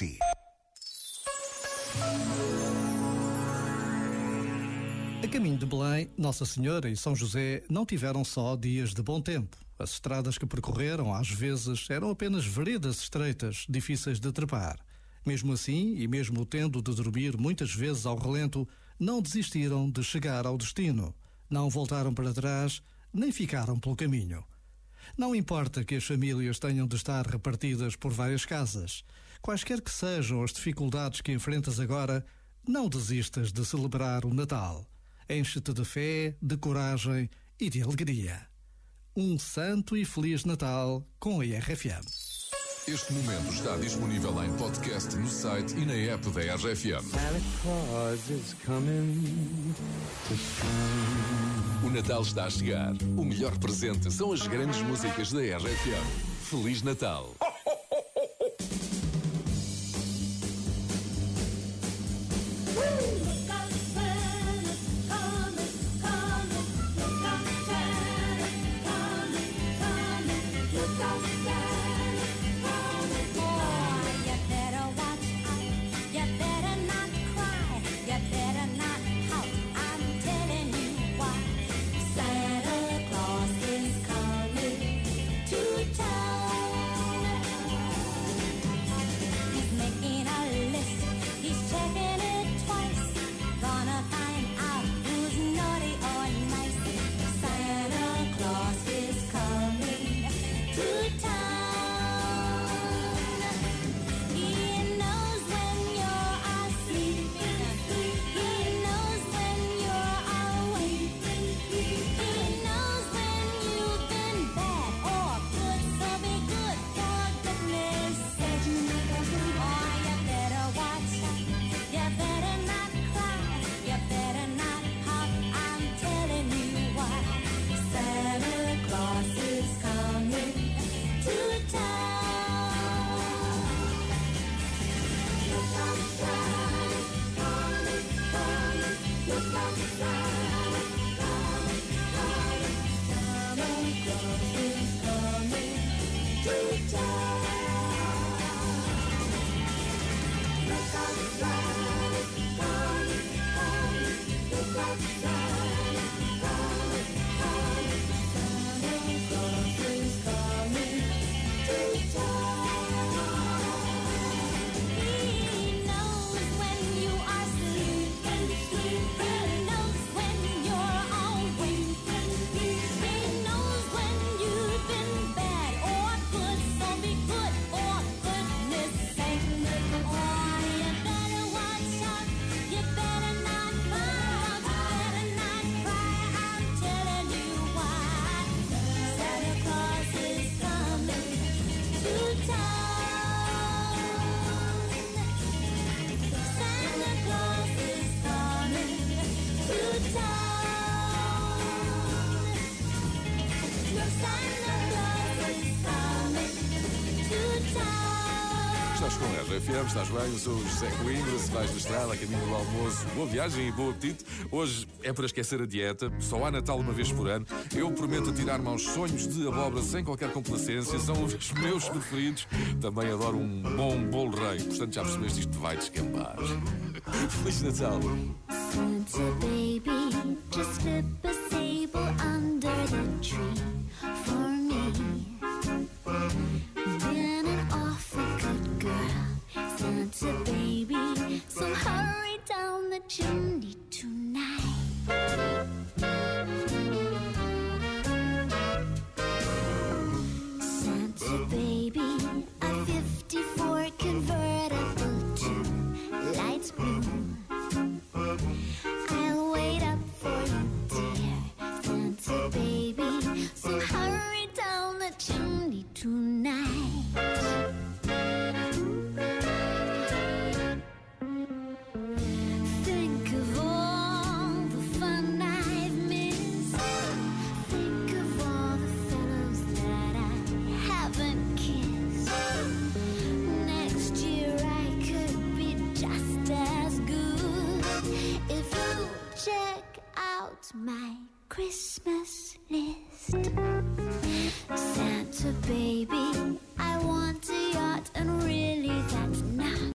si. A caminho de Belém, Nossa Senhora e São José não tiveram só dias de bom tempo. As estradas que percorreram, às vezes, eram apenas veredas estreitas, difíceis de trepar. Mesmo assim, e mesmo tendo de dormir muitas vezes ao relento, não desistiram de chegar ao destino. Não voltaram para trás, nem ficaram pelo caminho. Não importa que as famílias tenham de estar repartidas por várias casas. Quaisquer que sejam as dificuldades que enfrentas agora, não desistas de celebrar o Natal. Enche-te de fé, de coragem e de alegria. Um santo e feliz Natal com a RFM. Este momento está disponível em podcast no site e na app da RFM. Santa Claus is coming to town. O Natal está a chegar. O melhor presente são as grandes músicas da RFM. Feliz Natal! Santa Lisa. Estás com a RFM, estás bem? Eu sou o José Coimbra, se vais da estrada, a caminho do almoço, boa viagem e bom apetite. Hoje é para esquecer a dieta, só há Natal uma vez por ano. Eu prometo tirar-me aos sonhos de abóbora sem qualquer complacência, são os meus preferidos. Também adoro um bom bolo rei, portanto já percebeste isto vai descambar. Feliz Natal! Baby, just a sable under the tree My Christmas list. Santa baby, I want a yacht and